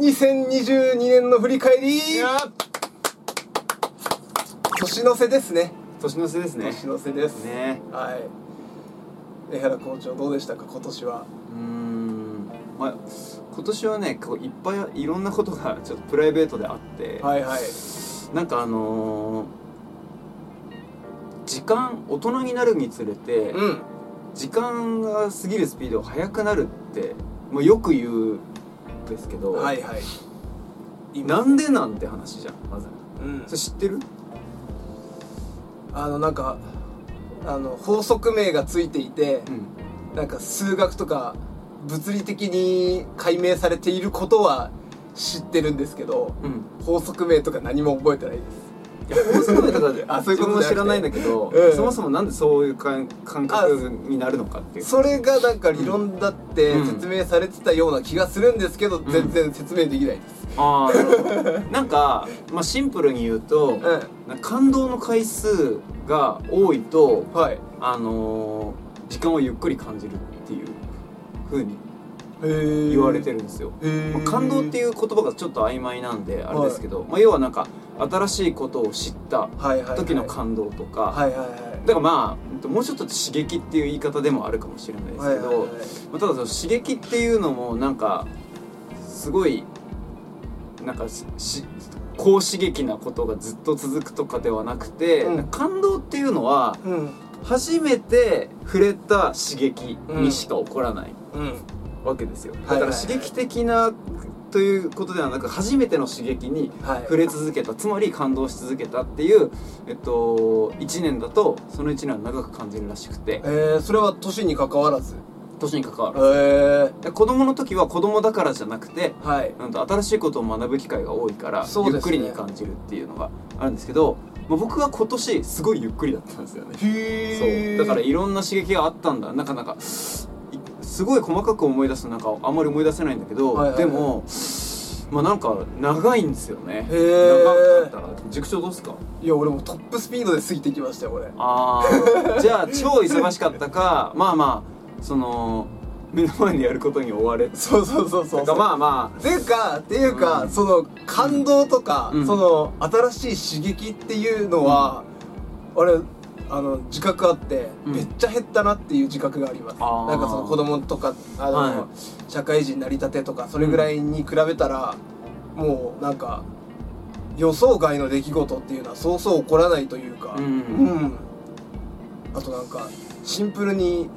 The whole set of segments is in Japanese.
2022年の振り返り。年の瀬ですね。年の瀬ですね。年の瀬です。ね。はい。江原校長どうでしたか今年は？うーん。まあ今年はねこういっぱいいろんなことが ちょっとプライベートであって、はいはい。なんかあのー時間大人になるにつれて、うん。時間が過ぎるスピードが速くなるってもうよく言うんですけど、はいはい。なんでなんて話じゃんまずうん。それ知ってる？あのなんかあの法則名がついていてうん。なんか数学とか物理的に解明されていることは知ってるんですけどうん。法則名とか何も覚えてないですいや法則名とかであそういうことも知らないんだけど、うん。そもそもなんでそういう感感覚になるのかっていう。それがなんか理論だってうん。説明されてたような気がするんですけど、ん。全然説明できないです。ああなんか、まあ、シンプルに言うと、感動の回数が多いとんはい。あのー時間をゆっくり感じるっていう風に言言われてるんですよ、へまあ感動っていうう言葉がちょっと曖昧なんであれですけど、まあ、要はなんか新しいことを知った時の感動とか、はいはいはい。だからまあもうちょっと刺激っていう言い方でもあるかもしれないですけど、はいはいはい。まあ、ただその刺激っていうのもなんかすごいなんかしし高刺激なことがずっと続くとかではなくて、うん。感動っていうのはうん。初めて触れた刺激にしか起こらないうん。わけですよ、だから刺激的なということではなく初めての刺激にはい。触れ続けたつまり感動し続けたっていう、えっと、1年だとその1年は長く感じるらしくて。えー、それは年に関わらず？年に関わるえで子供の時は子供だからじゃなくてー、はい。なんと新しいことを学ぶ機会が多いから、ね。ゆっくりに感じるっていうのがあるんですけど、まあ、僕は今年すごいゆっくりだったんですよね。へそう。だからいろんな刺激があったんだ。なかなかいすごい細かく思い出すとなんかあんまり思い出せないんだけど、はいはいはい。でもまあなんか長いんですよね。長かったら。塾長どうっすか？いや俺もトップスピードで過ぎてきましたよ俺ああ じゃあ超忙しかったかまあまあその目の前でやることに追われ。てそうそうそうそう。かまあまっていうかっていうか、うん。その感動とか、うん。その新しい刺激っていうのは、俺あの自覚あって、うん。めっちゃ減ったなっていう自覚があります。なんかその子供とかあの、はい社会人なりたてとかそれぐらいに比べたら、もうなんか予想外の出来事っていうのはそうそう起こらないというか。うん。うん。あとなんかシンプルに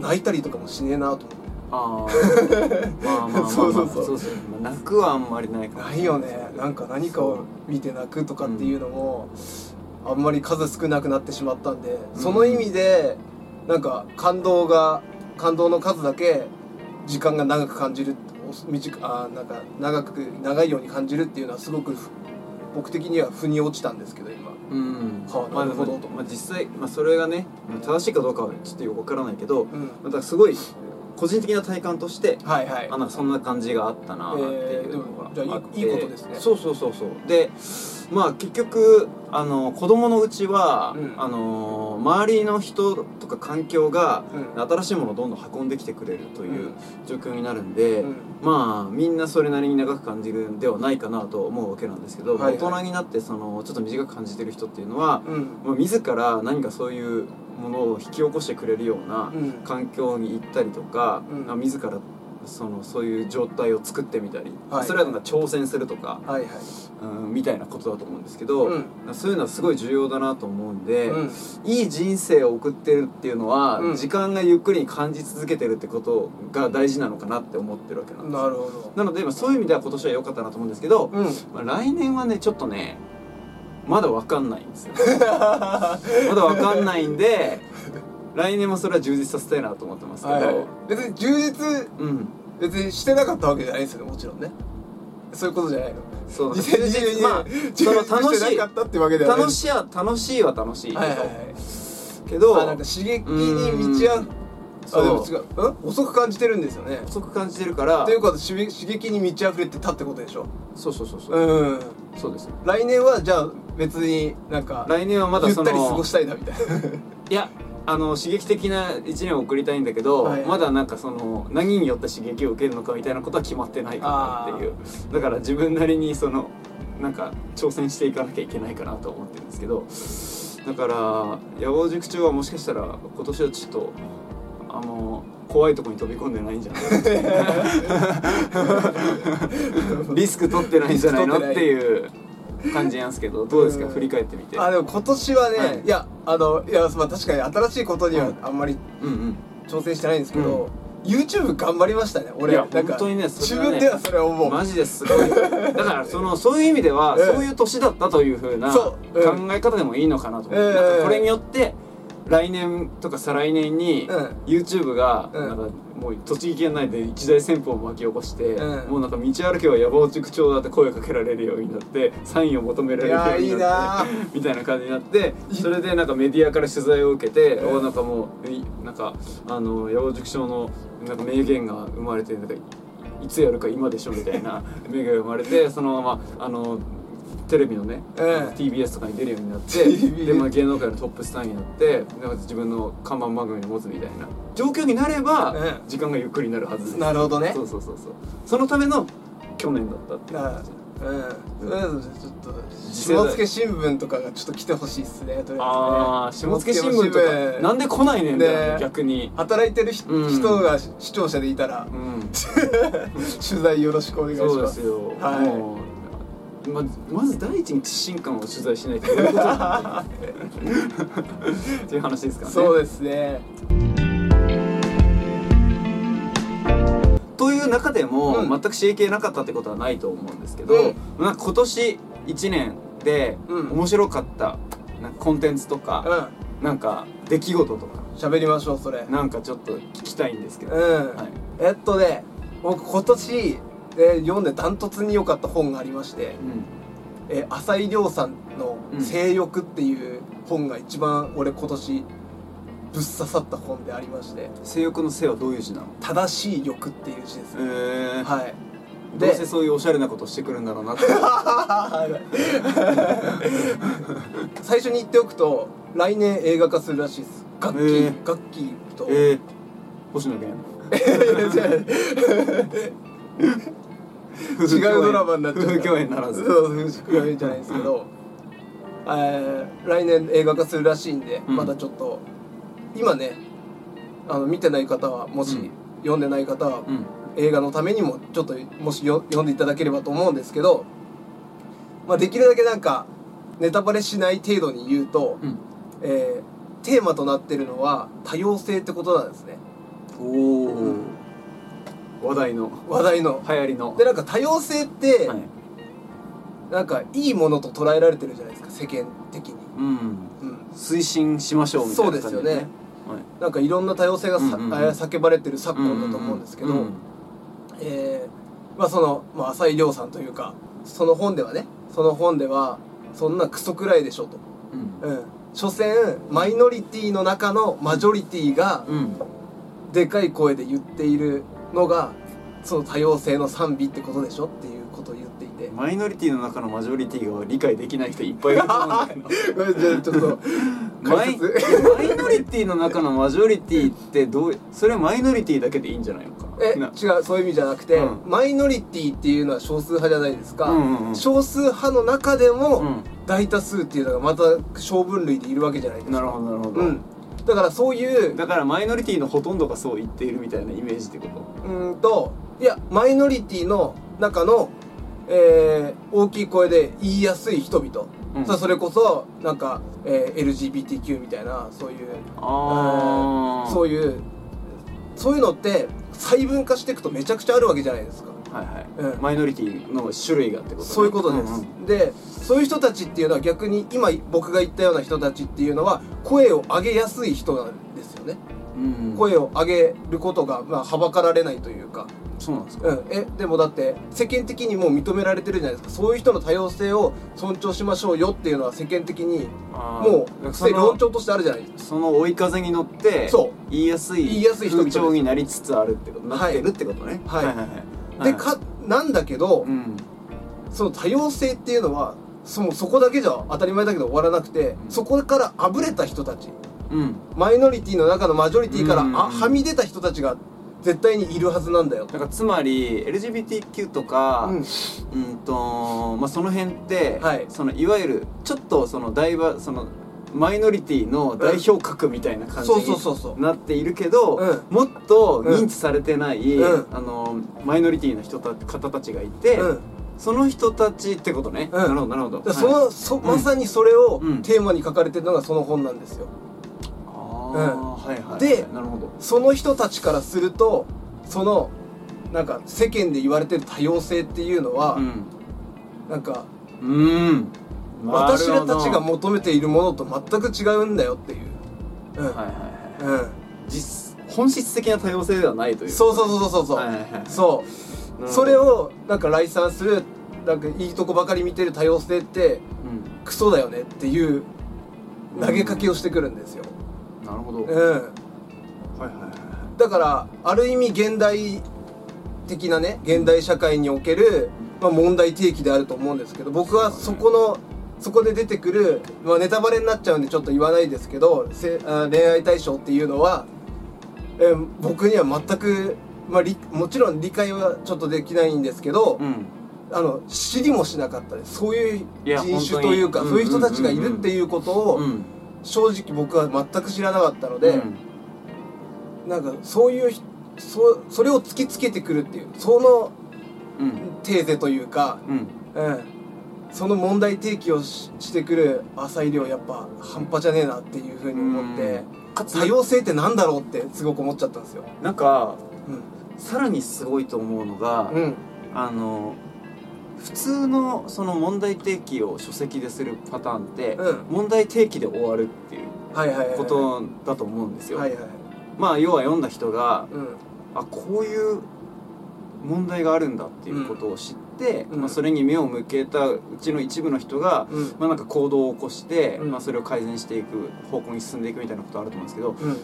泣いたりとかもしねえなと思ってああ まあまあまあ、まあ、そうそうそう。ですね、まあ、泣くはあんまりないかもないよね。なんか何かを見て泣くとかっていうのも、あんまり数少なくなってしまったんで、うん。その意味でなんか感動が感動の数だけ時間が長く感じるお短あなんか長く長いように感じるっていうのはすごくふ僕的には腑に落ちたんですけど今。うん。なるほどと。まあまあ、実際、まあ、それがねまあ正しいかどうかはちょっとよくわからないけどうん。またすごい個人的な体感としてはいはい。あなんかそんな感じがあったなっていうのがあって、えーじゃあいいいいことですね。そうそうそうそう。でまあ結局あの子供のうちは、うん。あの周りの人とか環境がうん。新しいものをどんどん運んできてくれるといううん。状況になるんで、うん。まあみんなそれなりに長く感じるんではないかなと思うわけなんですけど、はいはい。大人になってそのちょっと短く感じてる人っていうのは、うん。まあ、自ら何かそういうものを引き起こしてくれるようなうん。環境に行ったりとか、うん。まあ自らそのそういう状態を作ってみたり、はい。それはなんか挑戦するとか、はいはい。うん、みたいなことだと思うんですけど、うん。そういうのはすごい重要だなと思うんで、うん。いい人生を送ってるっていうのは、うん。時間がゆっくりに感じ続けてるってことが大事なのかなって思ってるわけなんですよ。なるほど。なので、まあ、そういう意味では今年は良かったなと思うんですけど、うん。まあ、来年はねちょっとねまだ分かんないんですよ。まだ分かんないんで来年もそれは充実させたいなと思ってますけど、はいはい。別に充実うん。別にしてなかったわけじゃないですよねもちろんね。そういうことじゃないの。そう2022年、まあ充その実楽しい。楽しいは楽しいは楽しいけど、はいはいはい。けどあなんか刺激に満ちあうんあでも違ううん？遅く感じてるんですよね。遅く感じてるから。ということは刺激刺激に満ち溢れてたってことでしょ？そうそうそうそう、うん。そうです。よ来年はじゃあ別になんか来年はまだそのゆったり過ごしたいなみたいな。いやあの刺激的な一年を送りたいんだけど、はい。まだなんかその何によって刺激を受けるのかみたいなことは決まってないかなっていう。だから自分なりにそのなんか挑戦していかなきゃいけないかなと思ってるんですけど。だから野望塾長はもしかしたら今年はちょっとあの怖いところに飛び込んでないんじゃない？リスク取ってないんじゃないの？っていう感じなんですけどどうですか？うん。振り返ってみて。あでも今年はね、はい。い、やあのいやまあ確かに新しいことにはあんまりうんうん。挑戦してないんですけど、YouTube 頑張りましたね俺。いやなんか本当にねね自分ではそれは思う。マジですごい。だからその そういう意味では、ええそういう年だったというふうなそ考う。うん。え方でもいいのかなと思って、ええなんかこれによって来年とか再来年にうん。YouTube がうん。なんかもう栃木県内で一大旋風を巻き起こして、うん。もうなんか道歩けば野望塾長だって声かけられるようになってサインを求められるようになってなみたいな感じになってそれでなんかメディアから取材を受けて、うなんかもういなんかあの八百塾長のなんか名言が生まれてなんかいいつやるか今でしょみたいな名言が生まれてそのままあのテレビのね、うん TBS とかに出るようになってで、まあ、芸能界のトップスターになってなんか自分の看板番組を持つみたいな。状況になれば、うん時間がゆっくりになるはずです。なるほどね。そうそうそうそう。そのための去年だったっていうな感じ。うん。とりあえずちょっと下付新聞とかがちょっと来てほしいっすねとりあえずね。下付新聞とかなんで来ないねんだ逆に。働いてる人うん。人が視聴者でいたら。うん。取材よろしくお願いしそうまですすよ、はいままず第一に知心感を取材しないということ っていう話ですからね。そうですね。という中でも、うん。全く刺激がなかったってことはないと思うんですけど、うん。なんか今年1年でうん。面白かったなんかコンテンツとうか、ん。なんか出来事とか喋りましょうそれ。なんかちょっと聞きたいんですけど、うん、はい。えっとね僕今年、えー読んでダントツに良かった本がありまして、えー浅井亮さんのうん「性欲」っていう本が一番俺今年ぶっ刺さった本でありまして性欲の性はどういう字なの？正しい欲っていう字です。えね、ー。はい。どうせそういうおしゃれなことしてくるんだろうなって。最初に言っておくと来年映画化するらしいです。楽器、えー。楽器と、えー、星野源？違うドラマになっちゃう共演 ならず。共演じゃないですけど、えー来年映画化するらしいんで、うん。まだちょっと今ねあの見てない方はもし、うん。読んでない方は、うん。映画のためにもちょっともしよ読んでいただければと思うんですけど、まあ、できるだけなんかネタバレしない程度に言うと、うん。えーテーマとなってるのは多様性ってことなんですね。おお、話題の。話題の。流行りの。でなんか多様性って、はい。なんかいいものと捉えられてるじゃないですか世間的に、うん。うん、推進しましょうみたいな感じそうですよね。はい。なんかいろんな多様性がさ、うんうんうん。あ叫ばれてる昨今だと思うんですけど、うんうん。えーまあその、まあ、浅井亮さんというかその本ではねその本ではそんなクソくらいでしょと、うん。うん、所詮マイノリティの中のマジョリティがうん。でかい声で言っているのがその多様性の賛美ってことでしょっていうことを言っていて。マイノリティの中のマジョリティが理解できない人いっぱいいると思うんだけど。じゃあちょっとマイノリティの中のマジョリティってどうそれはマイノリティだけでいいんじゃないのかえな。違うそういう意味じゃなくて、うん。マイノリティっていうのは少数派じゃないですか、うんうんうん。少数派の中でも、うん。大多数っていうのがまた小分類でいるわけじゃないですか。なるほどなるほど、うんだからそういうだからマイノリティのほとんどがそう言っているみたいなイメージってこと？うーんといやマイノリティの中の、えー大きい声で言いやすい人々、うん。さあそれこそなんか、えー LGBTQ みたいなそういうああそういうそういうのって細分化していくとめちゃくちゃあるわけじゃないですかはいはい、うん。マイノリティの種類がってこと、ね、そういうことです、んん。でそういう人たちっていうのは逆に今僕が言ったような人たちっていうのは声を上げやすい人なんですよね、うん声を上げることが、まあ、はばかられないというか、そうなんですか？うん、えでもだって世間的にもう認められてるじゃないですか。そういう人の多様性を尊重しましょうよっていうのは世間的にもう論調としてあるじゃないですか。その追い風に乗ってそう。言いやすい言いやすい人になりつつあるってことはいなってるってことね。はいはい。はいでかなんだけど、うん。その多様性っていうのはそのそこだけじゃ当たり前だけど終わらなくて、うん。そこからあぶれた人たちうん。マイノリティの中のマジョリティからうん。あはみ出た人たちが絶対にいるはずなんだよ。だからつまり LGBTQ とか、うん。うんとまあ、その辺って、はい。そのいわゆるちょっとその大バそのマイノリティの代表格みたいな感じそうそうそうそう。になっているけど、うん。もっと認知されてない、うん。あのマイノリティの人た方たちがいて、うん。その人たちってことね、うん。なるほどなるほど。その、はい。そまさにそれをうん。テーマに書かれてるのがその本なんですよ。はいはい。でなるほど。その人たちからするとそのなんか世間で言われてる多様性っていうのは、うん。なんかうん私らたちがも求めているものと全く違うんだよっていう、うん。はいはいはい。うん、実本質的な多様性ではないという。そうそうそうそうそう、はいはいはい。そう。それをなんか来賛するなんかいいとこばかり見てる多様性ってうん。クソだよねっていう投げかけをしてくるんですよ、なるほど、うん。はいはいはい。だからある意味現代的なね現代社会における、まあ、問題提起であると思うんですけど僕はそこのそこで出てくる、まあ、ネタバレになっちゃうんでちょっと言わないですけどせあ恋愛対象っていうのは、えー僕には全く、まあ、りもちろん理解はちょっとできないんですけど、うん。あの知りもしなかったです。そういう人種というかそういう人たちがいるっていうことをうん。正直僕は全く知らなかったので、うん。なんかそういうひそそれを突きつけてくるっていうそのうん。テーゼというか、うん。うん、その問題提起をししてくる浅井亮やっぱ半端じゃねえなっていうふうに思ってかつ多様性ってなんだろうってすごく思っちゃったんですよ。なんかうん。さらにすごいと思うのが、うん。あの普通のその問題提起を書籍でするパターンって、うん。問題提起で終わるっていうことだと思うんですよ、はいはい。まあ要は読んだ人がうん。あこういう問題があるんだっていうことを知っまあ、それに目を向けたうちの一部の人が、うん。まあ、なんか行動を起こして、うん。まあ、それを改善していく方向に進んでいくみたいなことあると思うんですけどうん。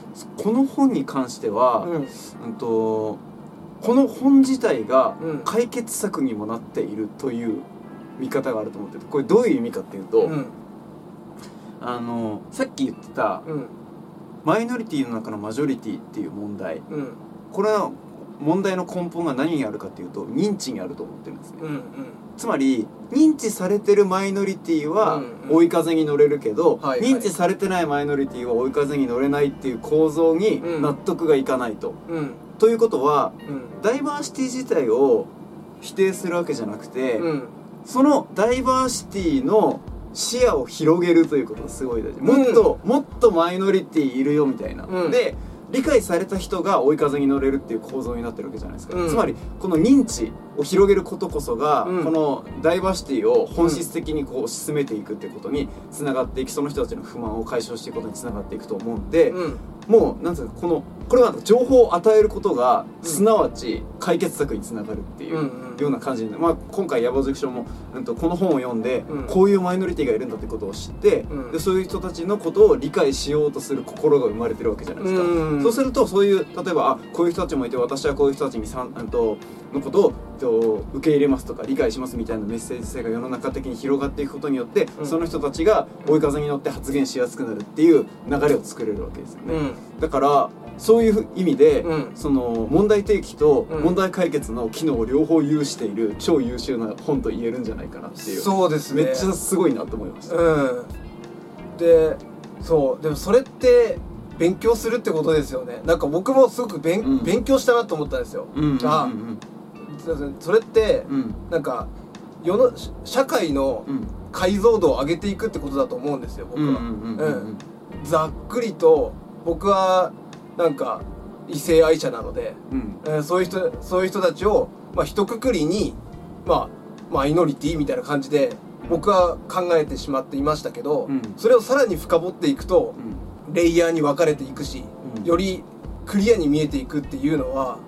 この本に関しては、うん。うんとこの本自体がうん。解決策にもなっているという見方があると思っててこれどういう意味かっていうと、うん。あのさっき言ってたうん。マイノリティの中のマジョリティっていう問題。うん。これは問題の根本が何にあるかっていうと認知にあると思ってるんですね、うんつまり認知されてるマイノリティはうんうん。追い風に乗れるけど、はいはい。認知されてないマイノリティは追い風に乗れないっていう構造にうん。納得がいかないと。うん。ということはうん。ダイバーシティ自体を否定するわけじゃなくて、うん。そのダイバーシティの視野を広げるということがすごい大事。もっと、もっとマイノリティいるよみたいな、うん。で理解された人が追い風に乗れるっていう構造になってるわけじゃないですか、うん。つまりこの認知を広げることこそが、うん。このダイバーシティを本質的にこう進めていくっていうことにつながっていきその人たちの不満を解消していくことにつながっていくと思うんで、うん。もうなんつうかこのこれは情報を与えることがうんすなわち解決策につながるっていう、うんうんような感じで、まあ、今回野望塾賞も、うん、とこの本を読んで、うん。こういうマイノリティがいるんだってことを知って、うん。でそういう人たちのことを理解しようとする心が生まれてるわけじゃないですか、うん。そうするとそういう例えばあこういう人たちもいて私はこういう人たちにさんうんとのことをと受け入れますとか理解しますみたいなメッセージ性が世の中的に広がっていくことによって、うん。その人たちが追い風に乗って発言しやすくなるっていう流れを作れるわけですよね、うん。だからそういう意味で、うん。その問題提起とうん。問題解決の機能を両方有している超優秀な本と言えるんじゃないかなっていうそうですね。めっちゃすごいなと思いました、うん。でそう。でもそれって勉強するってことですよね。なんか僕もすごく勉,、うん。勉強したなと思ったんですよ、うんうんあうんそれってうん。なんか世の社会のうん。解像度を上げていくってことだと思うんですよ僕は、ざっくりと僕はなんか異性愛者なので、うん。えーそういう人そういう人たちを、まあ、一括りに、まあ、マイノリティみたいな感じで僕は考えてしまっていましたけど、うん。それをさらに深掘っていくとうん。レイヤーに分かれていくし、うん。よりクリアに見えていくっていうのは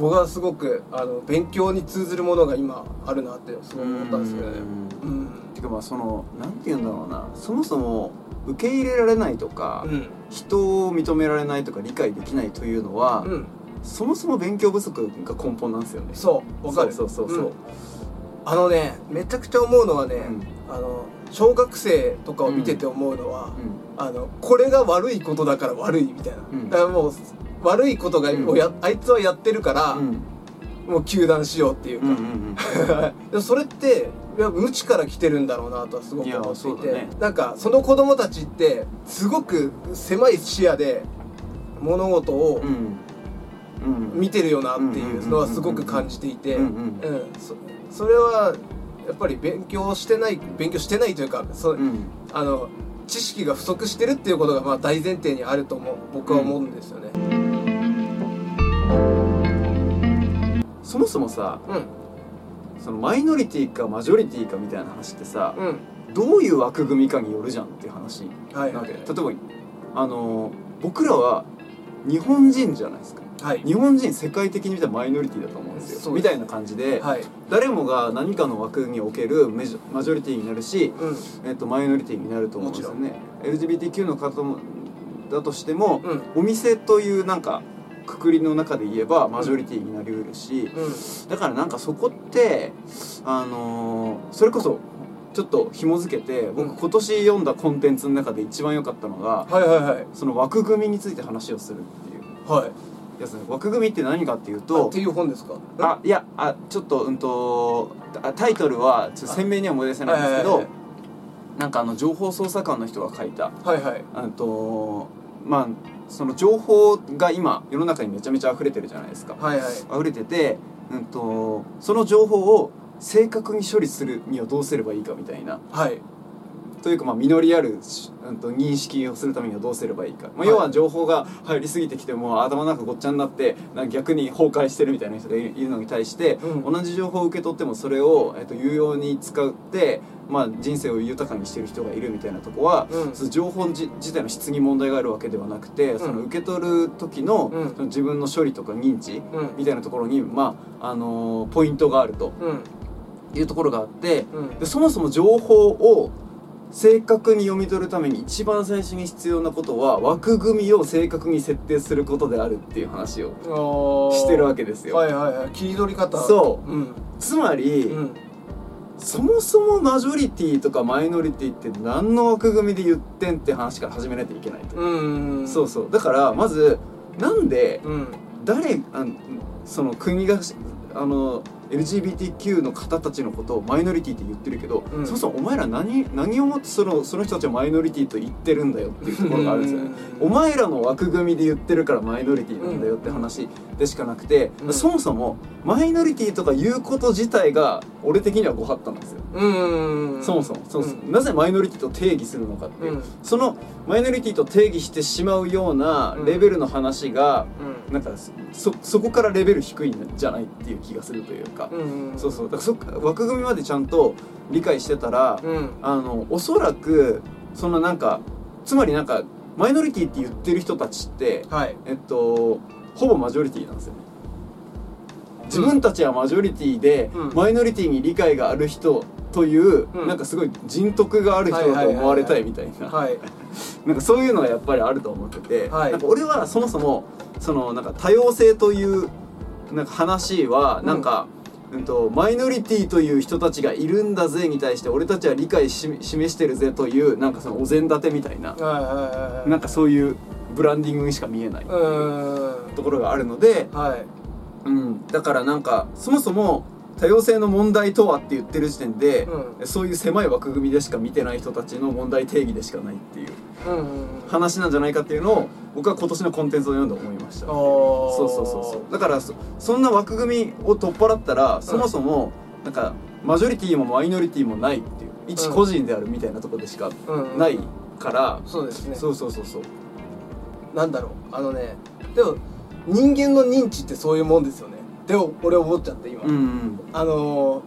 僕はすごくあの勉強に通ずるものが今あるなってすごい思ったんですけどね。うん。てかまあそのなんて言うんだろうな。そもそも受け入れられないとか、うん。人を認められないとか理解できないというのは、うん、そもそも勉強不足が根本なんですよね。そうわかる。そうそうそうそう、うん。あのねめちゃくちゃ思うのはね、うん。あの小学生とかを見てて思うのは、うん。あのこれが悪いことだから悪いみたいな、うん。だからもう悪いことが、やあいつはやってるから、うん。もう糾弾しようっていうか、うん それっていや無知から来てるんだろうなとはすごく思っていて、だね。なんかその子供たちってすごく狭い視野で物事をうん。うん。見てるよなっていうのはすごく感じていて、うんうんそそれはやっぱり勉強してない勉強してないというかそ、うんうん。あの知識が不足してるっていうことがまあ大前提にあると思う僕は思うんですよね。そもそもさうん。そのマイノリティかマジョリティかみたいな話ってさうん。どういう枠組みかによるじゃんっていう話なわけ。で例えばあの僕らは日本人じゃないですか。はい。日本人世界的に見たらマイノリティだと思うんですよ。みたいな感じで、はい。誰もが何かの枠におけるメジョマジョリティになるし、うん。えっと、マイノリティになると思うんですよね。LGBTQ の方もだとしても、うん。お店というなんかくくりの中で言えばマジョリティになりうるし、うん。だからなんかそこってあのーそれこそちょっと紐付けて僕うん。今年読んだコンテンツの中で一番良かったのがはいはいはい。その枠組みについて話をするっていう。はい。やつね枠組みって何かっていうあとっていう本ですか？あいやあちょっとうんとあタイトルはちょっと鮮明には思い出せないんですけどはいはいはい。なんかあの情報捜査官の人が書いたはいはい。あとまあその情報が今世の中にめちゃめちゃ溢れてるじゃないですか。はいはい。溢れてて、うん、とその情報を正確に処理するにはどうすればいいかみたいな。はいというかまあ実りある、認識をするためにはどうすればいいか、まあ、はい。要は情報が入りすぎてきてもう頭の中ごっちゃになって逆に崩壊してるみたいな人がいるのに対して、うん。同じ情報を受け取ってもそれを、えっと有用に使って、まあ、人生を豊かにしてる人がいるみたいなとこは、うん。その情報自自体の質に問題があるわけではなくて、その受け取る時の,、うん。その自分の処理とか認知うん。みたいなところに、まああのーポイントがあるとうん。いうところがあってうん。でそもそも情報を正確に読み取るために一番最初に必要なことは枠組みを正確に設定することであるっていう話をしてるわけですよ。はいはいはい。切り取り方。そう。うん。つまり、うん。そもそもマジョリティとかマイノリティって何の枠組みで言ってんって話から始めないといけないと、うん。そうそう。だからまずなんでうん。誰あんその国がしあの LGBTQ の方たちのことをマイノリティって言ってるけど、うん。そもそもお前ら何何をもってそのその人たちをマイノリティと言ってるんだよっていうところがあるんですよ。ね。お前らの枠組みで言ってるからマイノリティなんだよって話でしかなくて、うん。そもそもマイノリティとか言うこと自体が俺的にはご法度なんですよ。うん。そもそも。そうそううんなぜマイノリティと定義するのかっていう、うん。そのマイノリティと定義してしまうようなレベルの話が、なんかそそこからレベル低いんじゃないっていう気がするというか、うんそうそう。だからそっか枠組みまでちゃんと理解してたら、うん。あのおそらくそんななんかつまりなんかマイノリティって言ってる人たちってはい。えっとほぼマジョリティなんですよね。自分たちはマジョリティで、うん。マイノリティに理解がある人という、うん。なんかすごい人徳がある人だと思われたいみたいな、はい。なんかそういうのがやっぱりあると思ってて、はい。なんか俺はそもそもそのなんか多様性というなんか話はなんか、うんとマイノリティという人たちがいるんだぜに対して俺たちは理解し示してるぜというなんかそのお膳立てみたいな、なんかそういうブランディングにしか見えないうん。ところがあるので、はい。うん、だからなんかそもそも多様性の問題とはって言ってる時点で、うそういう狭い枠組みでしか見てない人たちの問題定義でしかないっていう話なんじゃないかっていうのを僕は今年のコンテンツを読んで思いました。そうそうそうそう。だからそそんな枠組みを取っ払ったらそもそもなんかマジョリティもマイノリティもないっていう一個人であるみたいなところでしかうんないから、そうですね。そうそうそうそう。なんだろう。あのねでも人間の認知ってそういうもんですよねでも俺思っちゃって今、うんうん。あのー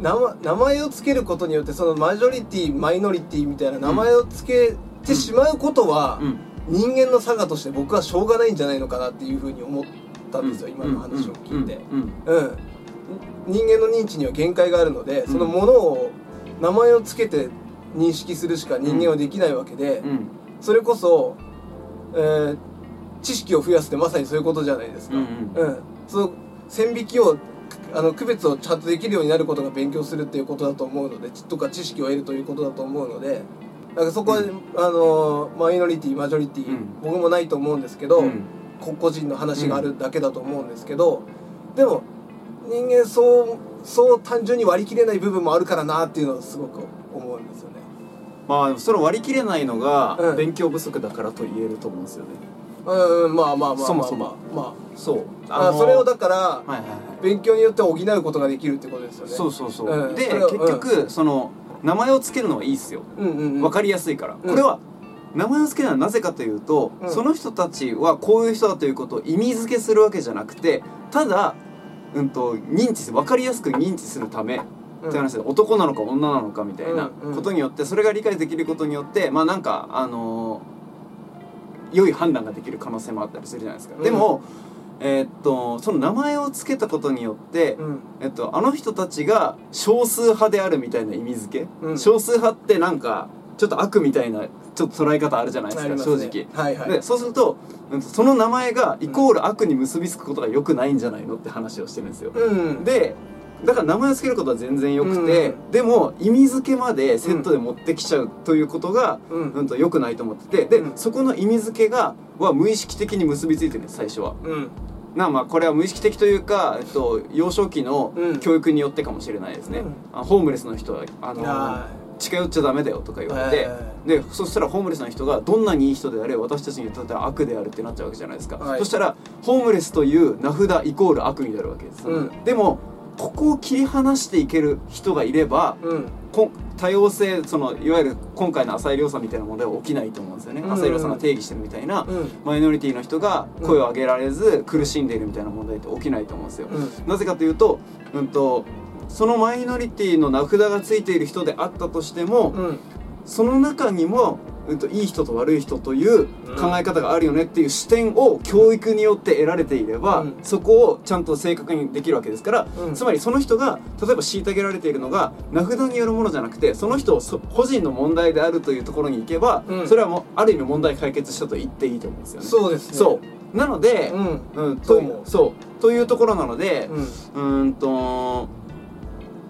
名前名前を付けることによってそのマジョリティマイノリティみたいな名前を付けてしまうことは、うん。人間の差がとして僕はしょうがないんじゃないのかなっていうふうに思ったんですよ、うん。今の話を聞いて、うん。人間の認知には限界があるのでそのものを名前を付けて認識するしか人間はできないわけで、うん。それこそ、えー知識を増やすってまさにそういうことじゃないですか、うんうん。うん。その線引きを、あの区別をちゃんとできるようになることが勉強するっていうことだと思うのでとか知識を得るということだと思うのでだからそこは、うん。あのマイノリティマジョリティ、うん僕もないと思うんですけど、うん個個人の話があるだけだと思うんですけど、でも人間そうそう単純に割り切れない部分もあるからなっていうのはすごく思うんですよね。まあそれを割り切れないのがうん。勉強不足だからと言えると思うんですよね、うんまあまあまあまあそもそも。まあまそう。ああのそれをだからはいはいはい。勉強によって補うことができるってことですよね。そうそうそう、でうん。それは結局、その名前を付けるのはいいっすよ。うんうんうん、分かりやすいから、ん。これは名前を付けるのはなぜかというと、うん。その人たちはこういう人だということを意味付けするわけじゃなくてただ、うん、と認知分かりやすく認知するためうん。って話で男なのか女なのかみたいなうんうん。ことによってそれが理解できることによってまあなんかあのー良い判断ができる可能性もあったりするじゃないですか、うん。でもえーっとその名前を付けたことによって、うん。えっと、あの人たちが少数派であるみたいな意味付け、うん。少数派ってなんかちょっと悪みたいなちょっと捉え方あるじゃないですか正直、はいはい。でそうするとその名前がイコール悪に結びつくことが良くないんじゃないのって話をしてるんですよ、うん、でだから名前を付けることは全然よくて、うん。でも意味付けまでセットで持ってきちゃうということが、うん。うん、と良くないと思っててで、うん。そこの意味付けがは無意識的に結びついてるんです最初は。うん。なまあこれは無意識的というか、えっと、幼少期のうん。教育によってかもしれないですね、うん。あホームレスの人はあのあ近寄っちゃダメだよとか言われて、はでそしたらホームレスの人がどんなにいい人であれ私たちにとっては悪であるってなっちゃうわけじゃないですか、はい。そしたらホームレスという名札イコール悪になるわけです、うん。でもここを切り離していける人がいればうん。こ多様性そのいわゆる今回の浅井亮さんみたいな問題は起きないと思うんですよね、うん。浅井亮さんが定義してるみたいな、うん。マイノリティの人が声を上げられず苦しんでいるみたいな問題って起きないと思うんですよ、うん。なぜかというと,、うん、とそのマイノリティの名札がついている人であったとしても、うん。その中にも、うん、といい人と悪い人という考え方があるよねっていう視点を教育によって得られていれば、うん。そこをちゃんと正確にできるわけですから、うん。つまりその人が例えば虐げられているのが名札によるものじゃなくてその人をそ個人の問題であるというところに行けば、うん。それはもうある意味問題解決したと言っていいと思うんですよね。そうですね。そう。なので、うん。うん、とそう。というところなので、うん。うーんと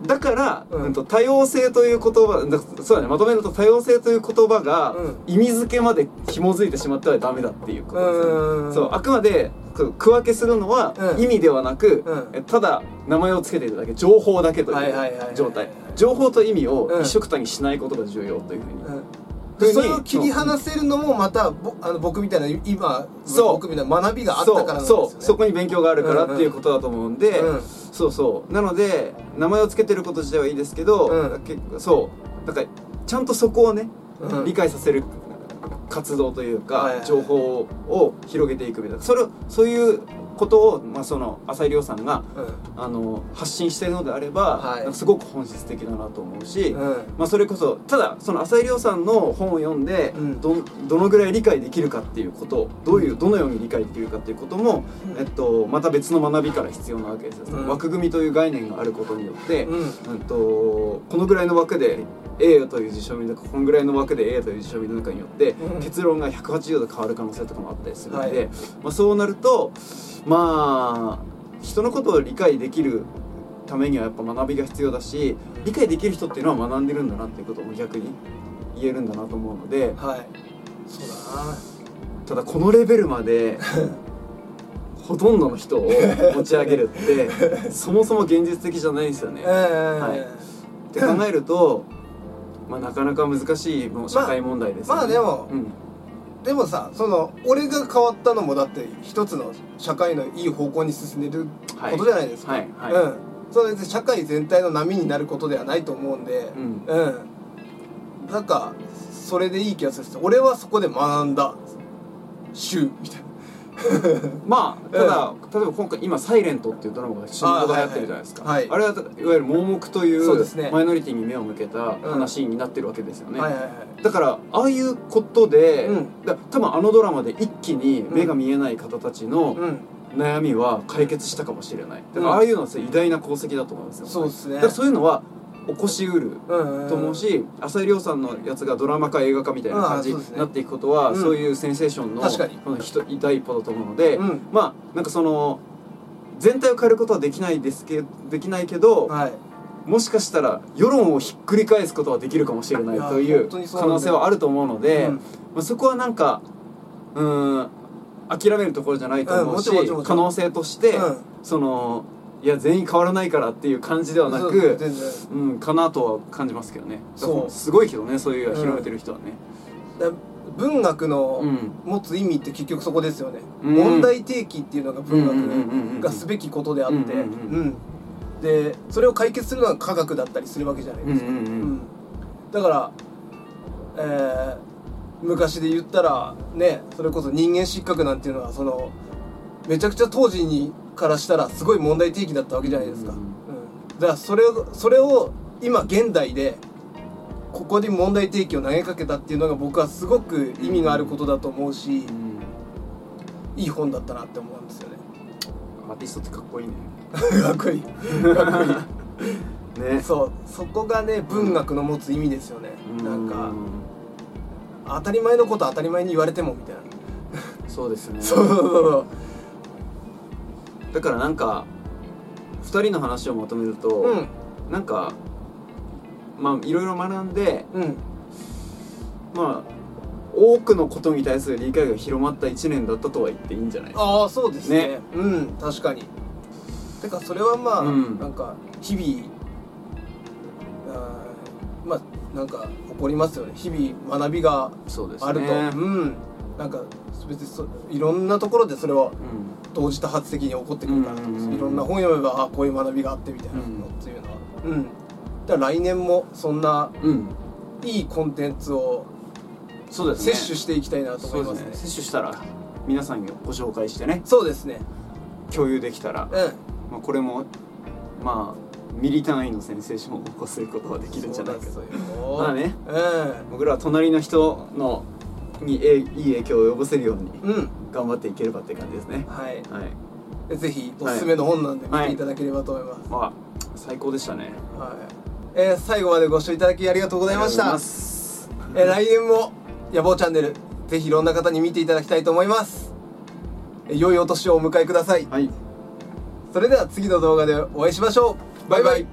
だから、ううん多様性という言葉だそうだねまとめると多様性という言葉がうん。意味付けまで紐づいてしまってはダメだっていうことですね、うん。そうあくまで区分けするのはうん。意味ではなく、うん。えただ名前を付けているだけ情報だけという状態。情報と意味をうん。一緒くたにしないことが重要というふうにそれを切り離せるのもまたぼあの僕みたいな今僕みたいな学びがあったからね。そう。そこに勉強があるからうんうんっていうことだと思うんで、うんそうそう。なので名前を付けてること自体はいいですけど、うん。結構そう。だからちゃんとそこをね、うん。理解させる活動というか、はいはい。情報を広げていくみたいな。それをそういうことを、まあ、その浅井亮さんがうん。あの発信しているのであれば、はい。すごく本質的だなと思うし、うん。まあ、それこそただその浅井亮さんの本を読んで、うん。どどのぐらい理解できるかっていうことどういうどのように理解できるかっていうことも、うん。えっと、また別の学びから必要なわけですよ、うん枠組みという概念があることによって、うん。うんとこのぐらいの枠で A という事象見の中このぐらいの枠で A という事象見の中によって、うん。結論が180度変わる可能性とかもあったりするので、はい。まあ、そうなるとまあ人のことを理解できるためにはやっぱ学びが必要だし理解できる人っていうのは学んでるんだなっていうことも逆に言えるんだなと思うのではい。そうだな。ただこのレベルまでほとんどの人を持ち上げるって そもそも現実的じゃないですよね。はい。って考えると、まあ、なかなか難しいもう社会問題ですよね。まあでもうんでもさその俺が変わったのもだって一つの社会のいい方向に進んでることじゃないですか、はいはい。うん。それで社会全体の波になることではないと思うんで。うん。うん、なんかそれでいい気がする俺はそこで学んだ。週みたいな まあただ、例えば今回今「サイレントっていうドラマが死ぬほど流行ってるじゃないですか。あはいはい。あれはいわゆる盲目といそうですね。うマイノリティに目を向けた話になってるわけですよね、はいはいはい。だからああいうことで、うん。だ多分あのドラマで一気に目が見えない方たちのうん。悩みは解決したかもしれない。だかうん。らああいうのは偉大な功績だと思うんですよ。そうですね。だからそういうのは起こしうると思うし浅井亮さんのやつがドラマ化映画化みたいな感じになっていくことはうん。そういうセンセーションの第一歩だと思うので、うん。まあなんかその全体を変えることはできないですけできないけど、はい。もしかしたら世論をひっくり返すことはできるかもしれないという可能性はあると思うので、うん。まあ、そこはなんかうーん諦めるところじゃないと思うし、可能性として、うん。そのいや全員変わらないからっていう感じではなくうんかなとは感じますけどね。そう。すごいけどねそういう広めてる人はね。だ文学のうん。持つ意味って結局そこですよね、うん。問題提起っていうのが文うんうんうんうん学がすべきことであって。うんうんうんうん。でそれを解決するのは科学だったりするわけじゃないうんですか、うん。うん。だから、えー昔で言ったらねそれこそ人間失格なんていうのはそのめちゃくちゃ当時にからしたらすごい問題提起だったわけじゃないですか、うん。うん。だからそれをそれを今現代でここで問題提起を投げかけたっていうのが僕はすごく意味があることだと思うし、うん。いい本だったなって思うんですよね。アーティストってかっこいいね。かっこいい。かっこいい。ね。そう。そこがね文学の持つ意味ですよね、なんか当たり前のこと当たり前に言われてもみたいな。そうですね。そうそうそうだからなんか2人の話をまとめると、そううん。なんかまあいろいろ学んでうん。まあ多くのことに対する理解が広まった1年だったとは言っていいんじゃないですか。ああそうですね。ね。うん確かに。てかそれはまあ、うん。なんか日々あーまあなんか起こりますよね。日々学びがそうですね。あると、うんなんか別にそいろんなところでそれはう同時多発的に起こってくるから、うんいろんな本読めばあこういう学びがあってみたいなのっていうのは。うん、だから来年もそんないいコンテンツをそうですね。摂取していきたいなと思いますね。ね。摂取したら皆さんにご紹介してね。そうですね。共有できたら、うん。まあ、これもまあミリ単位のセンセーションを起こすことができるんじゃないかと。まあね。う僕らは隣の人のにえいい影響を及ぼせるように頑張っていければって感じですね。はい。はい。ぜひおすすめの本なんで見はいていただければと思います、まあ最高でしたね。はいえー最後までご視聴いただきありがとうございました。えー来年も野望チャンネルぜひいろんな方に見ていただきたいと思います。えー良いお年をお迎えください。はい。それでは次の動画でお会いしましょう。バイバイ